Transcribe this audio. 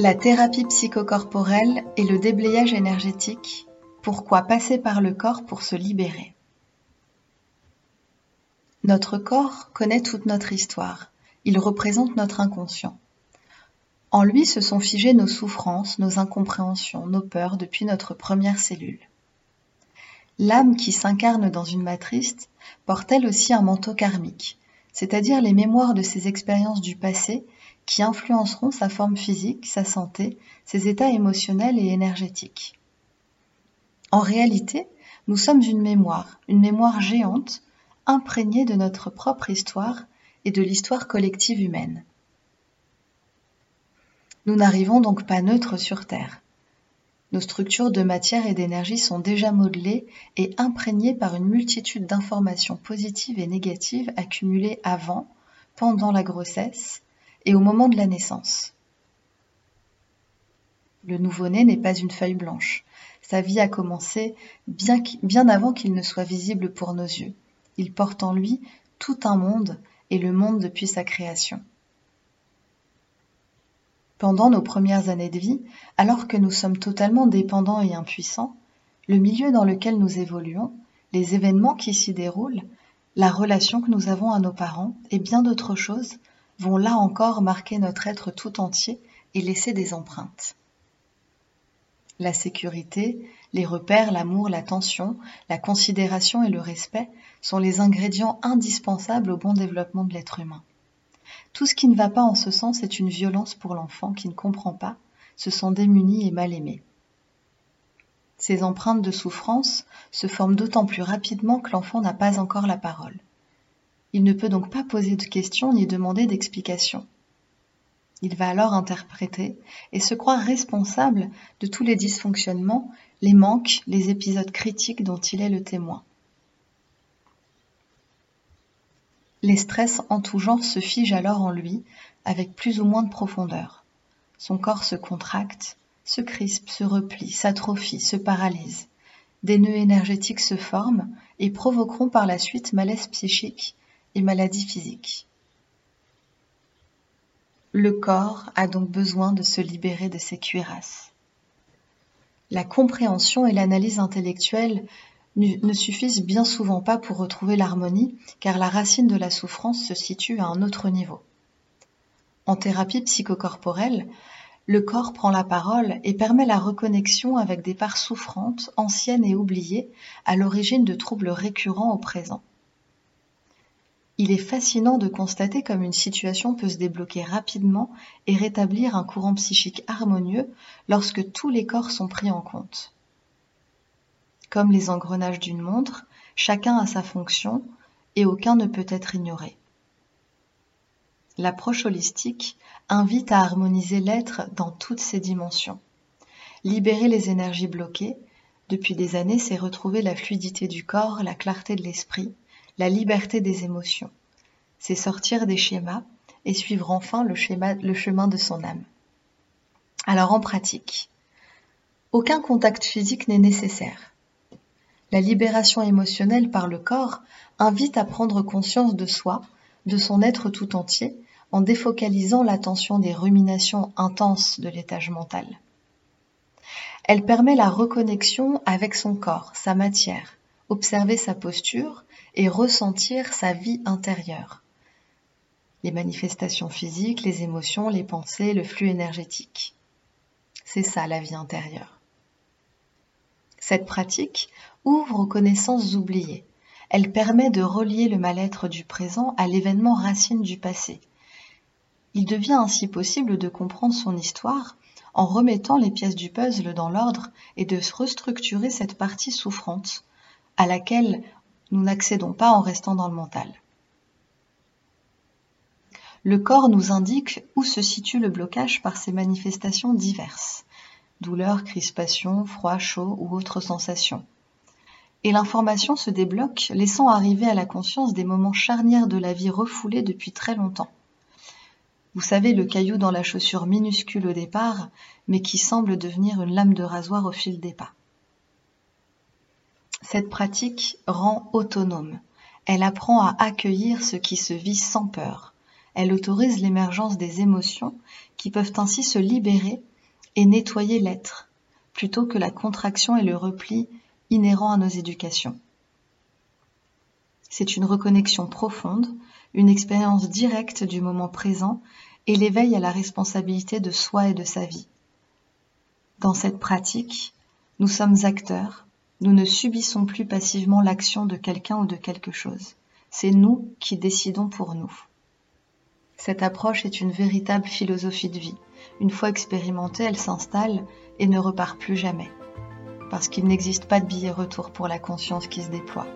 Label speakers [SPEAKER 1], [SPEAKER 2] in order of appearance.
[SPEAKER 1] La thérapie psychocorporelle et le déblayage énergétique, pourquoi passer par le corps pour se libérer? Notre corps connaît toute notre histoire, il représente notre inconscient. En lui se sont figées nos souffrances, nos incompréhensions, nos peurs depuis notre première cellule. L'âme qui s'incarne dans une matrice porte elle aussi un manteau karmique, c'est-à-dire les mémoires de ses expériences du passé qui influenceront sa forme physique, sa santé, ses états émotionnels et énergétiques. En réalité, nous sommes une mémoire, une mémoire géante, imprégnée de notre propre histoire et de l'histoire collective humaine. Nous n'arrivons donc pas neutres sur Terre. Nos structures de matière et d'énergie sont déjà modelées et imprégnées par une multitude d'informations positives et négatives accumulées avant, pendant la grossesse, et au moment de la naissance. Le nouveau-né n'est pas une feuille blanche. Sa vie a commencé bien, avant qu'il ne soit visible pour nos yeux. Il porte en lui tout un monde et le monde depuis sa création. Pendant nos premières années de vie, alors que nous sommes totalement dépendants et impuissants, le milieu dans lequel nous évoluons, les événements qui s'y déroulent, la relation que nous avons à nos parents et bien d'autres choses vont là encore marquer notre être tout entier et laisser des empreintes. La sécurité, les repères, l'amour, l'attention, la considération et le respect sont les ingrédients indispensables au bon développement de l'être humain. Tout ce qui ne va pas en ce sens est une violence pour l'enfant qui ne comprend pas, se sent démuni et mal aimé. Ces empreintes de souffrance se forment d'autant plus rapidement que l'enfant n'a pas encore la parole. Il ne peut donc pas poser de questions ni demander d'explications. Il va alors interpréter et se croire responsable de tous les dysfonctionnements, les manques, les épisodes critiques dont il est le témoin. Les stress en tout genre se figent alors en lui avec plus ou moins de profondeur. Son corps se contracte, se crispe, se replie, s'atrophie, se paralyse. Des nœuds énergétiques se forment et provoqueront par la suite malaise psychique et maladies physiques. Le corps a donc besoin de se libérer de ses cuirasses. La compréhension et l'analyse intellectuelle ne suffisent bien souvent pas pour retrouver l'harmonie, car la racine de la souffrance se situe à un autre niveau. En thérapie psychocorporelle, le corps prend la parole et permet la reconnexion avec des parts souffrantes, anciennes et oubliées, à l'origine de troubles récurrents au présent. Il est fascinant de constater comme une situation peut se débloquer rapidement et rétablir un courant psychique harmonieux lorsque tous les corps sont pris en compte. Comme les engrenages d'une montre, chacun a sa fonction et aucun ne peut être ignoré. L'approche holistique invite à harmoniser l'être dans toutes ses dimensions. Libérer les énergies bloquées, depuis des années, c'est retrouver la fluidité du corps, la clarté de l'esprit, la liberté des émotions. C'est sortir des schémas et suivre enfin le, chemin de son âme. Alors en pratique, aucun contact physique n'est nécessaire. La libération émotionnelle par le corps invite à prendre conscience de soi, de son être tout entier, en défocalisant l'attention des ruminations intenses de l'étage mental. Elle permet la reconnexion avec son corps, sa matière, observer sa posture et ressentir sa vie intérieure. Les manifestations physiques, les émotions, les pensées, le flux énergétique. C'est ça la vie intérieure. Cette pratique ouvre aux connaissances oubliées. Elle permet de relier le mal-être du présent à l'événement racine du passé. Il devient ainsi possible de comprendre son histoire en remettant les pièces du puzzle dans l'ordre et de restructurer cette partie souffrante à laquelle nous n'accédons pas en restant dans le mental. Le corps nous indique où se situe le blocage par ses manifestations diverses douleur, crispation, froid, chaud ou autres sensations. Et l'information se débloque, laissant arriver à la conscience des moments charnières de la vie refoulés depuis très longtemps. Vous savez, le caillou dans la chaussure minuscule au départ, mais qui semble devenir une lame de rasoir au fil des pas. Cette pratique rend autonome. Elle apprend à accueillir ce qui se vit sans peur. Elle autorise l'émergence des émotions qui peuvent ainsi se libérer et nettoyer l'être, plutôt que la contraction et le repli inhérents à nos éducations. C'est une reconnexion profonde, une expérience directe du moment présent et l'éveil à la responsabilité de soi et de sa vie. Dans cette pratique, nous sommes acteurs, nous ne subissons plus passivement l'action de quelqu'un ou de quelque chose. C'est nous qui décidons pour nous. Cette approche est une véritable philosophie de vie. Une fois expérimentée, elle s'installe et ne repart plus jamais. Parce qu'il n'existe pas de billet retour pour la conscience qui se déploie.